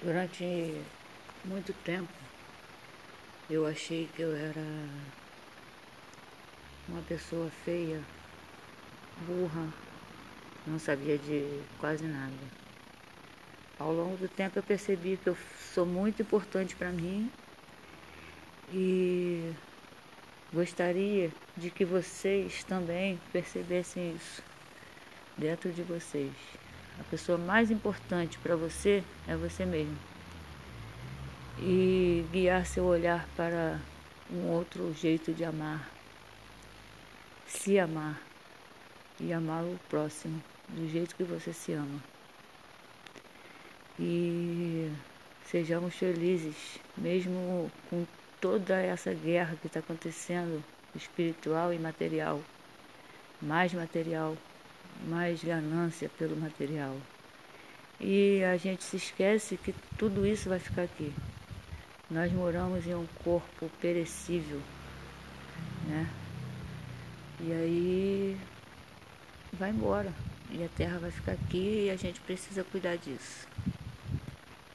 Durante muito tempo eu achei que eu era uma pessoa feia, burra, não sabia de quase nada. Ao longo do tempo eu percebi que eu sou muito importante para mim e gostaria de que vocês também percebessem isso dentro de vocês. A pessoa mais importante para você é você mesmo. E guiar seu olhar para um outro jeito de amar. Se amar e amar o próximo do jeito que você se ama. E sejamos felizes, mesmo com toda essa guerra que está acontecendo, espiritual e material, mais material mais ganância pelo material. E a gente se esquece que tudo isso vai ficar aqui. Nós moramos em um corpo perecível, né? E aí vai embora. E a terra vai ficar aqui e a gente precisa cuidar disso.